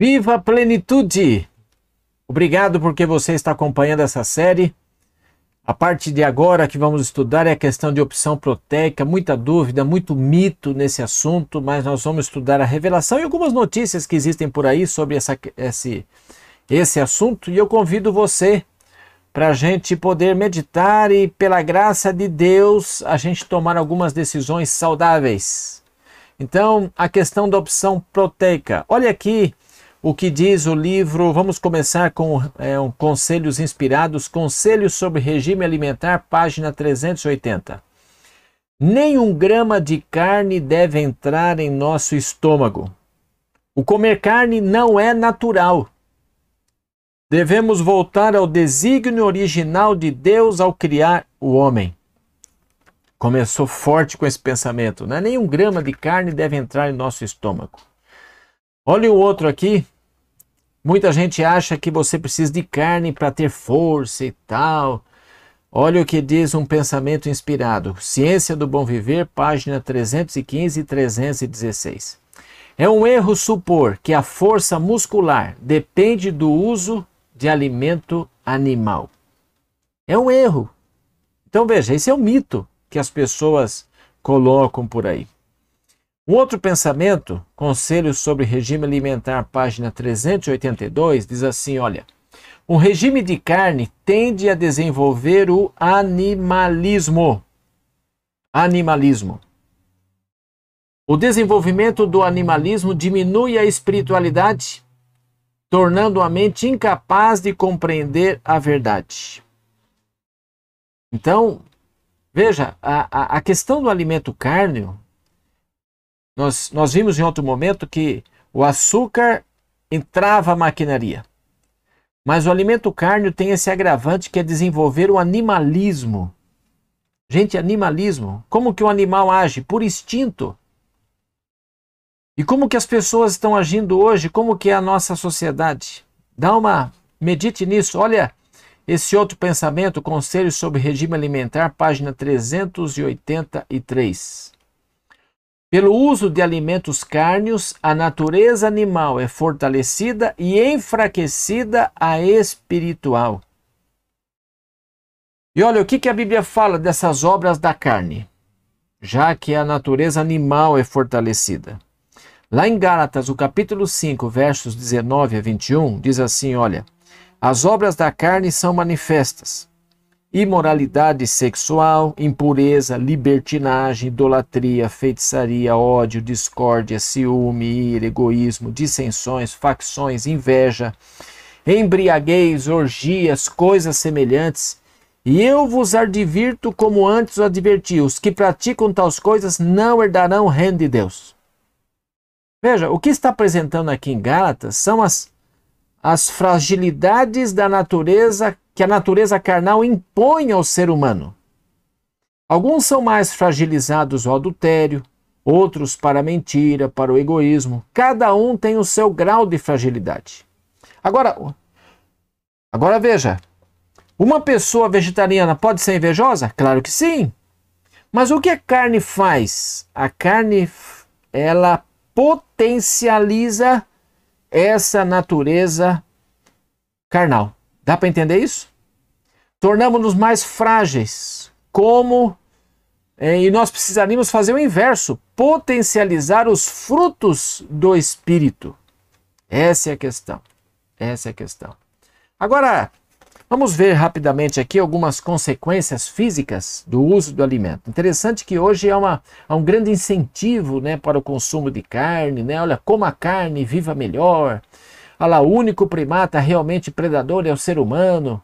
Viva a plenitude! Obrigado porque você está acompanhando essa série. A parte de agora que vamos estudar é a questão de opção proteica, muita dúvida, muito mito nesse assunto, mas nós vamos estudar a revelação e algumas notícias que existem por aí sobre essa, esse, esse assunto. E eu convido você para a gente poder meditar e, pela graça de Deus, a gente tomar algumas decisões saudáveis. Então, a questão da opção proteica. Olha aqui o que diz o livro. Vamos começar com é, um Conselhos Inspirados, Conselhos sobre Regime Alimentar, página 380. Nenhum grama de carne deve entrar em nosso estômago. O comer carne não é natural. Devemos voltar ao desígnio original de Deus ao criar o homem. Começou forte com esse pensamento, né? Nenhum grama de carne deve entrar em nosso estômago. Olha o outro aqui. Muita gente acha que você precisa de carne para ter força e tal. Olha o que diz um pensamento inspirado. Ciência do Bom Viver, página 315 e 316. É um erro supor que a força muscular depende do uso de alimento animal. É um erro. Então veja, esse é o mito que as pessoas colocam por aí. Um outro pensamento, Conselho sobre Regime Alimentar, página 382, diz assim: olha, um regime de carne tende a desenvolver o animalismo. Animalismo. O desenvolvimento do animalismo diminui a espiritualidade, tornando a mente incapaz de compreender a verdade. Então, veja, a, a, a questão do alimento cárneo nós, nós vimos em outro momento que o açúcar entrava a maquinaria. Mas o alimento cárneo tem esse agravante que é desenvolver o animalismo. Gente, animalismo. Como que o animal age? Por instinto. E como que as pessoas estão agindo hoje? Como que é a nossa sociedade? Dá uma medite nisso. Olha esse outro pensamento, Conselho sobre Regime Alimentar, página 383. Pelo uso de alimentos cárneos, a natureza animal é fortalecida e enfraquecida a espiritual. E olha o que, que a Bíblia fala dessas obras da carne, já que a natureza animal é fortalecida. Lá em Gálatas, o capítulo 5, versos 19 a 21, diz assim: Olha, as obras da carne são manifestas imoralidade sexual, impureza, libertinagem, idolatria, feitiçaria, ódio, discórdia, ciúme, ira, egoísmo, dissensões, facções, inveja, embriaguez, orgias, coisas semelhantes. E eu vos advirto como antes o adverti: os que praticam tais coisas não herdarão o reino de Deus. Veja, o que está apresentando aqui em Gálatas são as, as fragilidades da natureza que a natureza carnal impõe ao ser humano. Alguns são mais fragilizados ao adultério, outros para a mentira, para o egoísmo. Cada um tem o seu grau de fragilidade. Agora, agora veja, uma pessoa vegetariana pode ser invejosa? Claro que sim. Mas o que a carne faz? A carne ela potencializa essa natureza carnal. Dá para entender isso? Tornamos-nos mais frágeis. Como? É, e nós precisaríamos fazer o inverso: potencializar os frutos do Espírito. Essa é a questão. Essa é a questão. Agora, vamos ver rapidamente aqui algumas consequências físicas do uso do alimento. Interessante que hoje há, é uma, há um grande incentivo né, para o consumo de carne. Né? Olha, coma carne, viva melhor. Olha lá, o único primata realmente predador é o ser humano.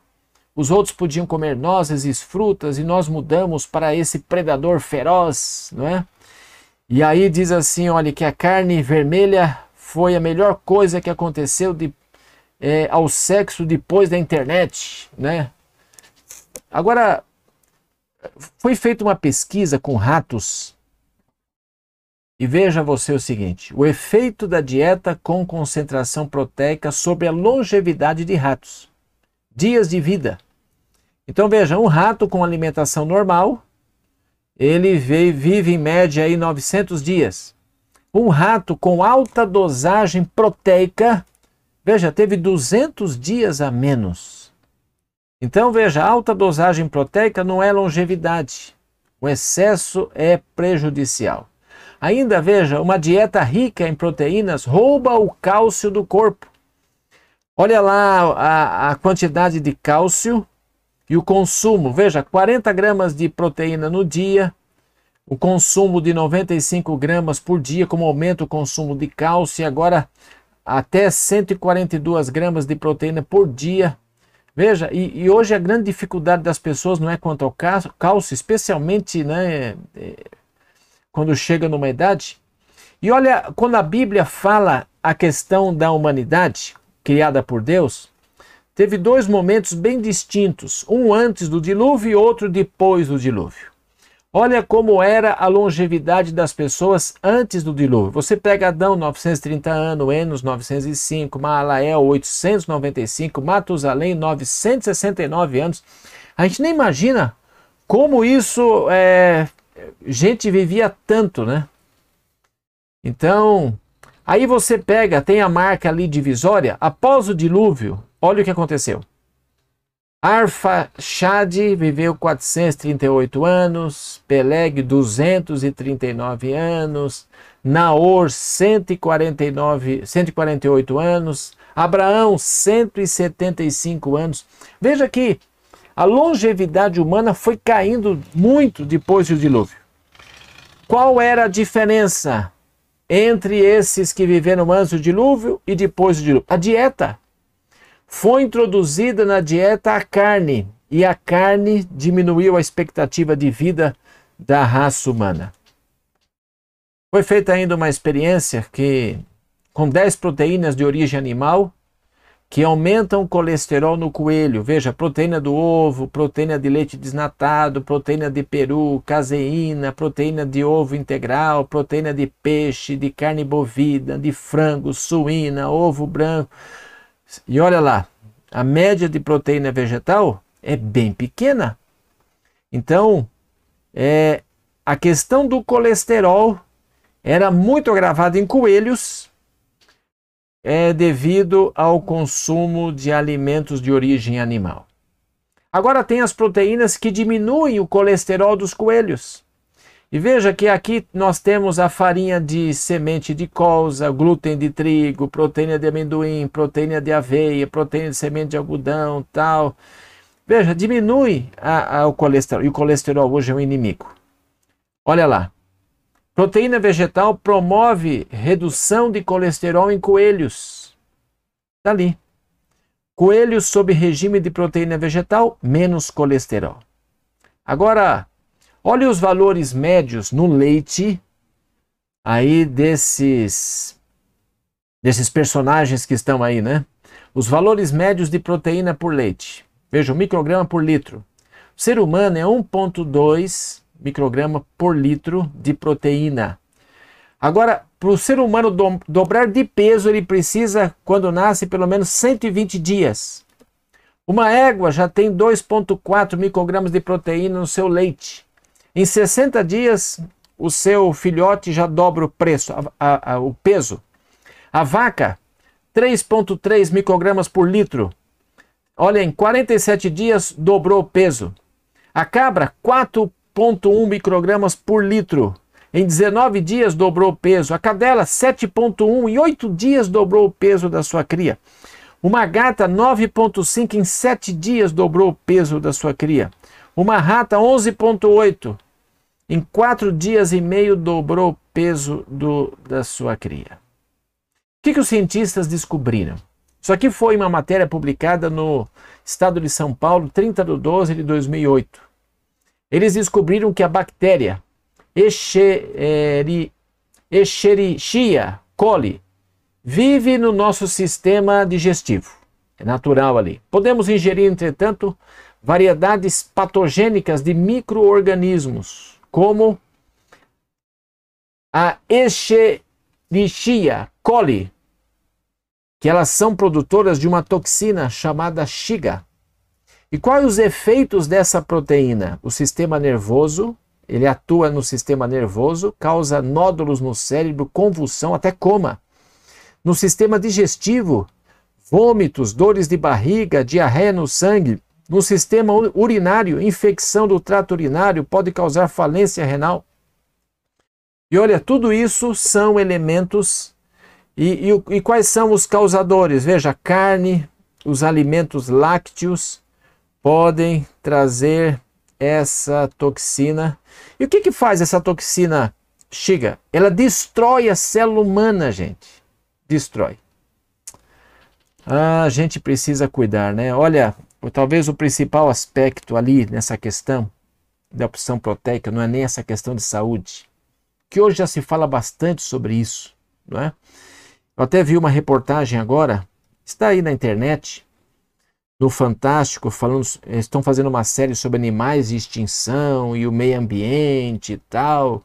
Os outros podiam comer nozes e frutas e nós mudamos para esse predador feroz, não é? E aí diz assim, olha, que a carne vermelha foi a melhor coisa que aconteceu de, é, ao sexo depois da internet, né? Agora, foi feita uma pesquisa com ratos e veja você o seguinte: o efeito da dieta com concentração proteica sobre a longevidade de ratos. Dias de vida. Então veja, um rato com alimentação normal, ele vive em média aí 900 dias. Um rato com alta dosagem proteica Veja, teve 200 dias a menos. Então, veja, alta dosagem proteica não é longevidade. O excesso é prejudicial. Ainda veja, uma dieta rica em proteínas rouba o cálcio do corpo. Olha lá a, a quantidade de cálcio e o consumo. Veja, 40 gramas de proteína no dia, o consumo de 95 gramas por dia, como aumenta o consumo de cálcio, e agora até 142 gramas de proteína por dia. Veja, e, e, hoje a grande dificuldade das pessoas não é quanto ao cálcio, especialmente né, é, quando chega numa idade. E olha, quando a Bíblia fala a questão da humanidade criada por Deus, teve dois momentos bem distintos, um antes do dilúvio e outro depois do dilúvio. Olha como era a longevidade das pessoas antes do dilúvio. Você pega Adão, 930 anos, Enos, 905, Maalael, 895, Matusalém, 969 anos. A gente nem imagina como isso, é, gente vivia tanto, né? Então, aí você pega, tem a marca ali divisória, após o dilúvio, olha o que aconteceu. Arfaxade viveu 438 anos, Peleg 239 anos, Naor 149, 148 anos, Abraão 175 anos. Veja que a longevidade humana foi caindo muito depois do dilúvio. Qual era a diferença entre esses que viveram antes do dilúvio e depois do dilúvio? A dieta foi introduzida na dieta a carne, e a carne diminuiu a expectativa de vida da raça humana. Foi feita ainda uma experiência que, com 10 proteínas de origem animal, que aumentam o colesterol no coelho. Veja, proteína do ovo, proteína de leite desnatado, proteína de peru, caseína, proteína de ovo integral, proteína de peixe, de carne bovina, de frango, suína, ovo branco e olha lá, a média de proteína vegetal é bem pequena. Então, é, a questão do colesterol era muito agravada em coelhos é, devido ao consumo de alimentos de origem animal. Agora tem as proteínas que diminuem o colesterol dos coelhos. E veja que aqui nós temos a farinha de semente de colza, glúten de trigo, proteína de amendoim, proteína de aveia, proteína de semente de algodão, tal. Veja, diminui a, a, o colesterol. E o colesterol hoje é um inimigo. Olha lá. Proteína vegetal promove redução de colesterol em coelhos. Está ali. Coelhos sob regime de proteína vegetal, menos colesterol. Agora, Olhe os valores médios no leite aí desses desses personagens que estão aí, né? Os valores médios de proteína por leite. Veja, o micrograma por litro. O ser humano é 1,2 micrograma por litro de proteína. Agora, para o ser humano do, dobrar de peso, ele precisa, quando nasce, pelo menos 120 dias. Uma égua já tem 2,4 microgramas de proteína no seu leite. Em 60 dias, o seu filhote já dobra o preço, a, a, a, o peso. A vaca, 3,3 microgramas por litro. Olha, em 47 dias dobrou o peso. A cabra, 4,1 microgramas por litro. Em 19 dias dobrou o peso. A cadela, 7,1 em 8 dias dobrou o peso da sua cria. Uma gata, 9,5 em 7 dias dobrou o peso da sua cria. Uma rata, 11,8 em quatro dias e meio dobrou o peso do, da sua cria. O que, que os cientistas descobriram? Isso aqui foi uma matéria publicada no Estado de São Paulo, 30 de 12 de 2008. Eles descobriram que a bactéria Escherichia coli vive no nosso sistema digestivo. É natural ali. Podemos ingerir, entretanto, variedades patogênicas de micro-organismos como a Escherichia coli, que elas são produtoras de uma toxina chamada Shiga. E quais os efeitos dessa proteína? O sistema nervoso, ele atua no sistema nervoso, causa nódulos no cérebro, convulsão, até coma. No sistema digestivo, vômitos, dores de barriga, diarreia no sangue, no sistema urinário, infecção do trato urinário pode causar falência renal. E olha, tudo isso são elementos. E, e, e quais são os causadores? Veja, carne, os alimentos lácteos podem trazer essa toxina. E o que, que faz essa toxina, Chega? Ela destrói a célula humana, gente. Destrói. Ah, a gente precisa cuidar, né? Olha, talvez o principal aspecto ali nessa questão da opção proteica não é nem essa questão de saúde, que hoje já se fala bastante sobre isso, não é? Eu até vi uma reportagem agora, está aí na internet, no Fantástico, falando, estão fazendo uma série sobre animais de extinção e o meio ambiente e tal.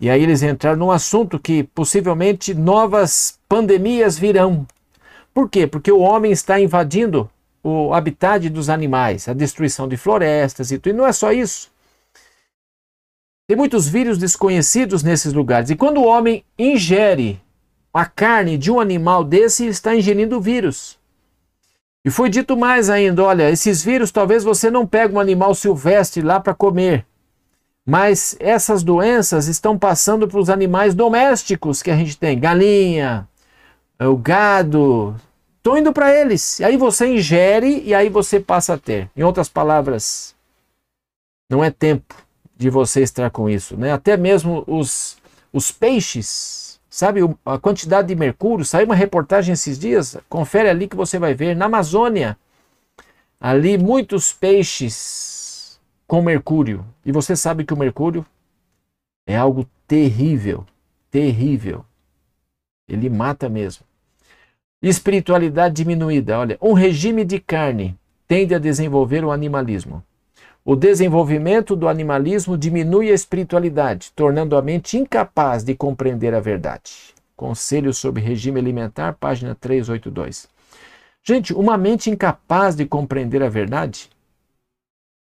E aí eles entraram num assunto que possivelmente novas pandemias virão. Por quê? Porque o homem está invadindo o habitat dos animais, a destruição de florestas e tudo. E não é só isso. Tem muitos vírus desconhecidos nesses lugares. E quando o homem ingere a carne de um animal desse, está ingerindo vírus. E foi dito mais ainda: olha, esses vírus talvez você não pegue um animal silvestre lá para comer, mas essas doenças estão passando para os animais domésticos que a gente tem, galinha, o gado, estão indo para eles. E aí você ingere e aí você passa a ter. Em outras palavras, não é tempo de você estar com isso, né? Até mesmo os, os peixes, sabe, a quantidade de mercúrio, saiu uma reportagem esses dias, confere ali que você vai ver, na Amazônia, ali muitos peixes com mercúrio. E você sabe que o mercúrio é algo terrível, terrível. Ele mata mesmo. Espiritualidade diminuída. Olha, um regime de carne tende a desenvolver o animalismo. O desenvolvimento do animalismo diminui a espiritualidade, tornando a mente incapaz de compreender a verdade. Conselho sobre regime alimentar, página 382. Gente, uma mente incapaz de compreender a verdade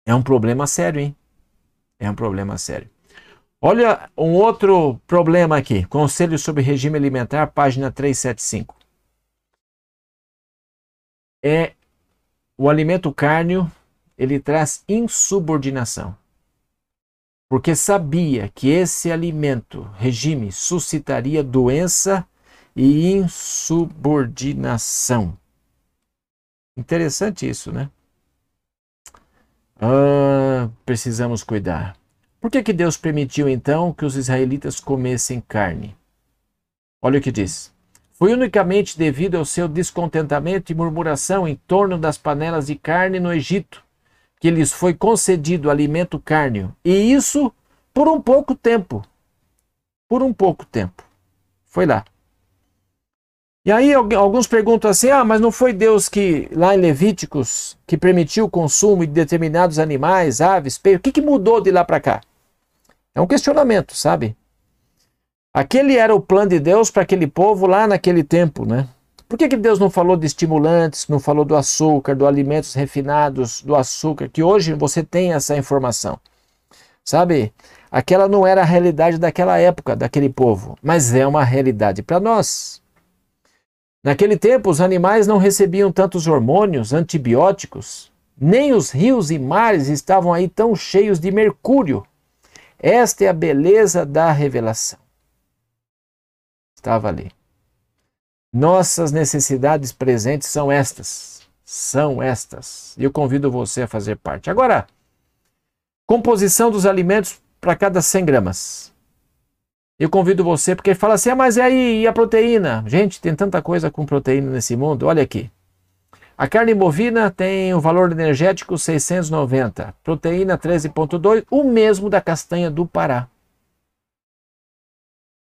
é um problema sério, hein? É um problema sério. Olha um outro problema aqui. Conselho sobre regime alimentar, página 375. É o alimento cárneo ele traz insubordinação. Porque sabia que esse alimento, regime, suscitaria doença e insubordinação. Interessante isso, né? Ah, precisamos cuidar. Por que, que Deus permitiu então que os israelitas comessem carne? Olha o que diz. Foi unicamente devido ao seu descontentamento e murmuração em torno das panelas de carne no Egito que lhes foi concedido alimento cárneo, e isso por um pouco tempo. Por um pouco tempo. Foi lá. E aí alguns perguntam assim: ah, mas não foi Deus que, lá em Levíticos, que permitiu o consumo de determinados animais, aves, peixes? O que, que mudou de lá para cá? É um questionamento, sabe? Aquele era o plano de Deus para aquele povo lá naquele tempo, né? Por que, que Deus não falou de estimulantes, não falou do açúcar, do alimentos refinados, do açúcar, que hoje você tem essa informação? Sabe? Aquela não era a realidade daquela época, daquele povo, mas é uma realidade para nós. Naquele tempo, os animais não recebiam tantos hormônios, antibióticos, nem os rios e mares estavam aí tão cheios de mercúrio. Esta é a beleza da revelação. Estava ali. Nossas necessidades presentes são estas. São estas. E eu convido você a fazer parte. Agora, composição dos alimentos para cada 100 gramas. Eu convido você, porque fala assim: ah, mas e aí, e a proteína? Gente, tem tanta coisa com proteína nesse mundo. Olha aqui. A carne bovina tem o valor energético 690, proteína 13,2, o mesmo da castanha do Pará.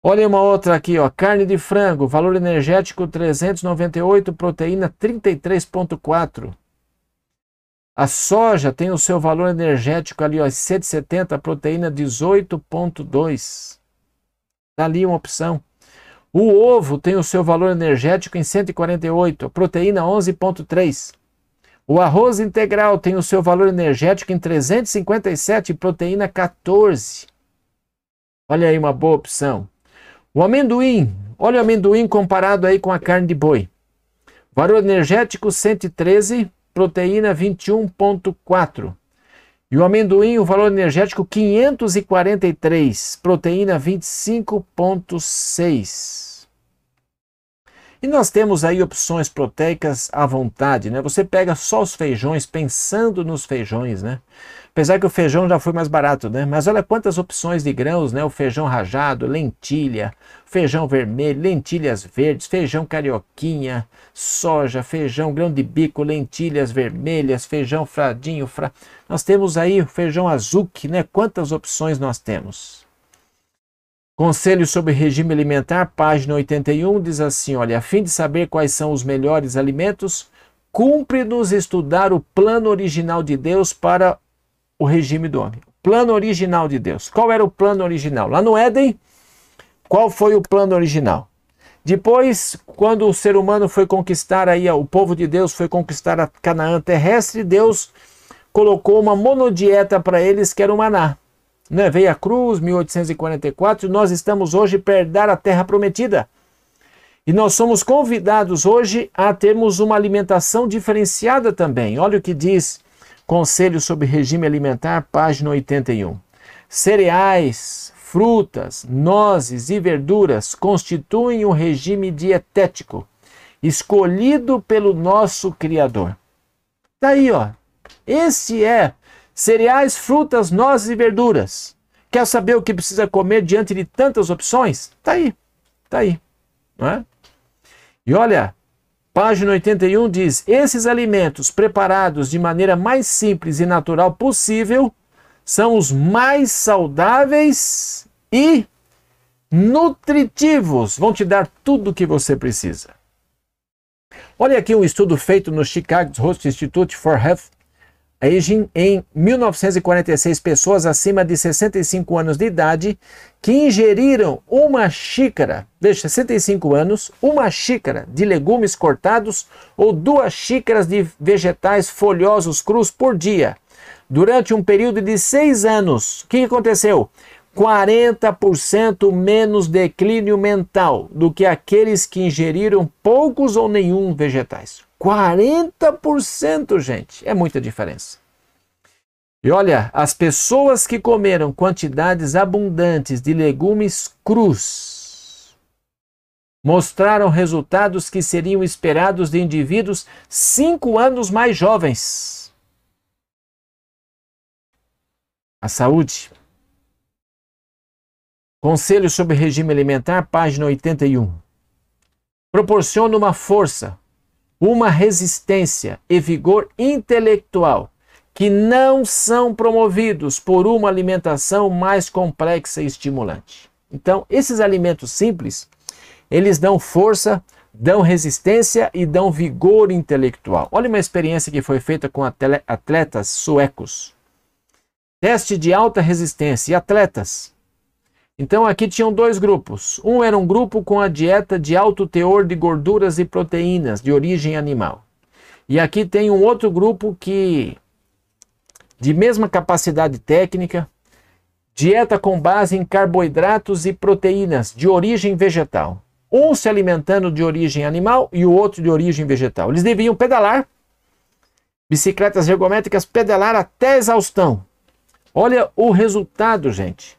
Olha uma outra aqui, ó, carne de frango, valor energético 398, proteína 33.4. A soja tem o seu valor energético ali, ó, 170, proteína 18.2. Está ali uma opção. O ovo tem o seu valor energético em 148, proteína 11.3. O arroz integral tem o seu valor energético em 357, proteína 14. Olha aí uma boa opção. O amendoim, olha o amendoim comparado aí com a carne de boi. Valor energético 113, proteína 21.4. E o amendoim, o valor energético 543, proteína 25.6. E nós temos aí opções proteicas à vontade, né? Você pega só os feijões, pensando nos feijões, né? Apesar que o feijão já foi mais barato, né? Mas olha quantas opções de grãos, né? O feijão rajado, lentilha, feijão vermelho, lentilhas verdes, feijão carioquinha, soja, feijão grão de bico, lentilhas vermelhas, feijão fradinho, fra... Nós temos aí o feijão azuki, né? Quantas opções nós temos? Conselho sobre regime alimentar, página 81, diz assim: olha, a fim de saber quais são os melhores alimentos, cumpre-nos estudar o plano original de Deus para o regime do homem. Plano original de Deus. Qual era o plano original? Lá no Éden, qual foi o plano original? Depois, quando o ser humano foi conquistar aí, o povo de Deus foi conquistar a Canaã terrestre, Deus colocou uma monodieta para eles que era o maná. Né? Veio a cruz, 1844, e nós estamos hoje perder a terra prometida. E nós somos convidados hoje a termos uma alimentação diferenciada também. Olha o que diz Conselho sobre Regime Alimentar, página 81. Cereais, frutas, nozes e verduras constituem um regime dietético escolhido pelo nosso Criador. Tá aí, ó. Esse é cereais, frutas, nozes e verduras. Quer saber o que precisa comer diante de tantas opções? Tá aí. Tá aí, não é? E olha, Página 81 diz: esses alimentos preparados de maneira mais simples e natural possível são os mais saudáveis e nutritivos. Vão te dar tudo o que você precisa. Olha aqui um estudo feito no Chicago Host Institute for Health Aging em 1946 pessoas acima de 65 anos de idade que ingeriram uma xícara, deixa 65 anos, uma xícara de legumes cortados ou duas xícaras de vegetais folhosos crus por dia. Durante um período de seis anos, o que aconteceu? 40% menos declínio mental do que aqueles que ingeriram poucos ou nenhum vegetais. 40%, gente, é muita diferença. E olha, as pessoas que comeram quantidades abundantes de legumes crus mostraram resultados que seriam esperados de indivíduos cinco anos mais jovens. A saúde. Conselho sobre regime alimentar, página 81. Proporciona uma força, uma resistência e vigor intelectual que não são promovidos por uma alimentação mais complexa e estimulante. Então, esses alimentos simples, eles dão força, dão resistência e dão vigor intelectual. Olha uma experiência que foi feita com atletas suecos. Teste de alta resistência e atletas então aqui tinham dois grupos. Um era um grupo com a dieta de alto teor de gorduras e proteínas de origem animal. E aqui tem um outro grupo que de mesma capacidade técnica, dieta com base em carboidratos e proteínas de origem vegetal. Um se alimentando de origem animal e o outro de origem vegetal. Eles deviam pedalar, bicicletas ergométricas, pedalar até exaustão. Olha o resultado, gente.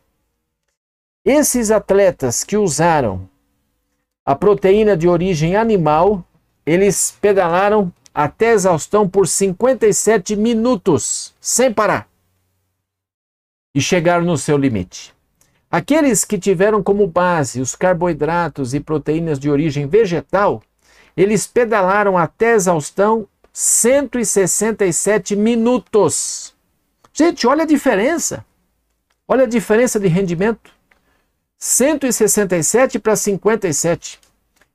Esses atletas que usaram a proteína de origem animal, eles pedalaram até exaustão por 57 minutos, sem parar. E chegaram no seu limite. Aqueles que tiveram como base os carboidratos e proteínas de origem vegetal, eles pedalaram até exaustão 167 minutos. Gente, olha a diferença. Olha a diferença de rendimento. 167 para 57.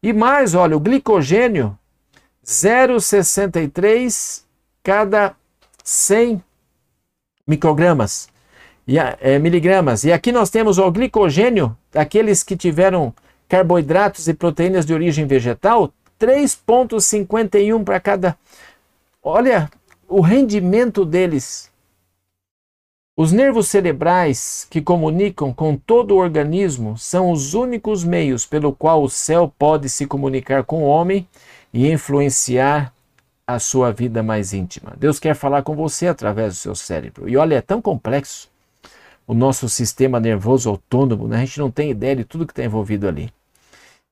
E mais, olha, o glicogênio 0,63 cada 100 microgramas e é, miligramas. E aqui nós temos o glicogênio daqueles que tiveram carboidratos e proteínas de origem vegetal, 3,51 para cada. Olha o rendimento deles os nervos cerebrais que comunicam com todo o organismo são os únicos meios pelo qual o céu pode se comunicar com o homem e influenciar a sua vida mais íntima. Deus quer falar com você através do seu cérebro. E olha, é tão complexo o nosso sistema nervoso autônomo, né? a gente não tem ideia de tudo que está envolvido ali.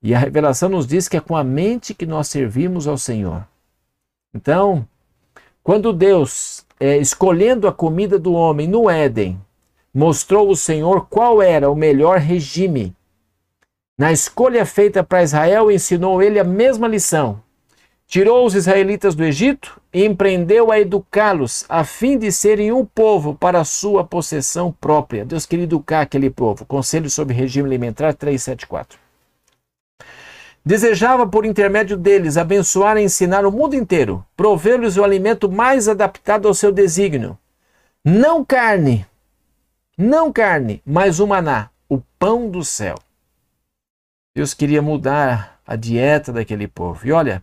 E a revelação nos diz que é com a mente que nós servimos ao Senhor. Então, quando Deus, é, escolhendo a comida do homem no Éden, mostrou o Senhor qual era o melhor regime, na escolha feita para Israel, ensinou ele a mesma lição. Tirou os israelitas do Egito e empreendeu a educá-los, a fim de serem um povo para sua possessão própria. Deus queria educar aquele povo. Conselho sobre regime alimentar 374. Desejava, por intermédio deles, abençoar e ensinar o mundo inteiro, provê-los o alimento mais adaptado ao seu desígnio. Não carne, não carne, mas o maná, o pão do céu. Deus queria mudar a dieta daquele povo. E olha,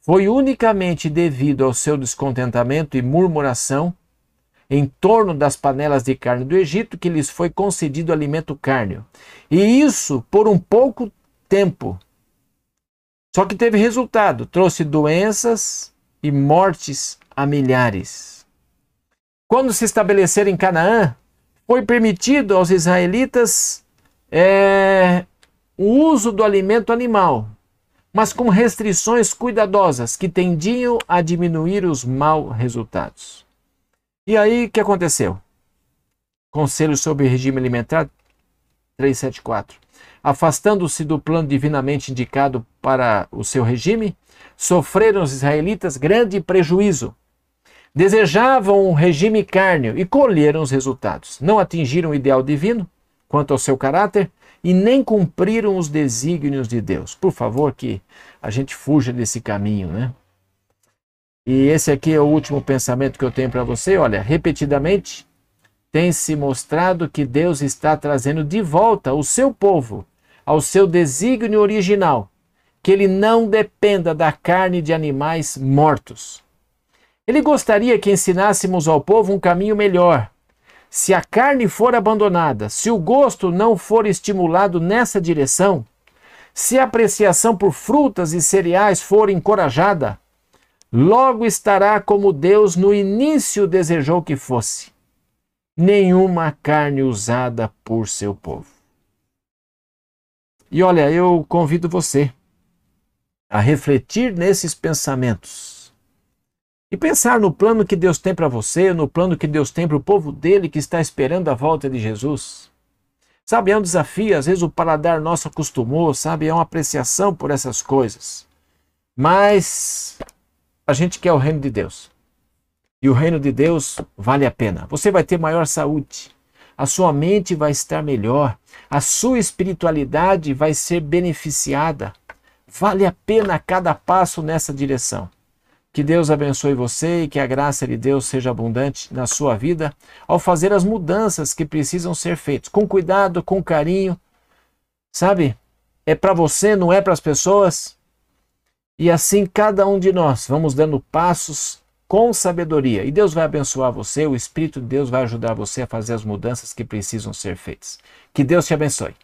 foi unicamente devido ao seu descontentamento e murmuração em torno das panelas de carne do Egito que lhes foi concedido alimento cárneo. E isso por um pouco tempo, só que teve resultado, trouxe doenças e mortes a milhares. Quando se estabeleceram em Canaã, foi permitido aos israelitas é, o uso do alimento animal, mas com restrições cuidadosas que tendiam a diminuir os maus resultados. E aí, o que aconteceu? Conselho sobre regime alimentar 374 afastando-se do plano divinamente indicado para o seu regime, sofreram os israelitas grande prejuízo. Desejavam um regime cárneo e colheram os resultados. Não atingiram o ideal divino quanto ao seu caráter e nem cumpriram os desígnios de Deus. Por favor, que a gente fuja desse caminho, né? E esse aqui é o último pensamento que eu tenho para você. Olha, repetidamente tem se mostrado que Deus está trazendo de volta o seu povo ao seu desígnio original, que ele não dependa da carne de animais mortos. Ele gostaria que ensinássemos ao povo um caminho melhor. Se a carne for abandonada, se o gosto não for estimulado nessa direção, se a apreciação por frutas e cereais for encorajada, logo estará como Deus no início desejou que fosse: nenhuma carne usada por seu povo. E olha, eu convido você a refletir nesses pensamentos e pensar no plano que Deus tem para você, no plano que Deus tem para o povo dele que está esperando a volta de Jesus. Sabe, é um desafio, às vezes o paladar nosso acostumou, sabe, é uma apreciação por essas coisas. Mas a gente quer o reino de Deus. E o reino de Deus vale a pena. Você vai ter maior saúde, a sua mente vai estar melhor, a sua espiritualidade vai ser beneficiada. Vale a pena cada passo nessa direção. Que Deus abençoe você e que a graça de Deus seja abundante na sua vida ao fazer as mudanças que precisam ser feitas, com cuidado, com carinho. Sabe? É para você, não é para as pessoas. E assim cada um de nós vamos dando passos com sabedoria. E Deus vai abençoar você, o Espírito de Deus vai ajudar você a fazer as mudanças que precisam ser feitas. Que Deus te abençoe.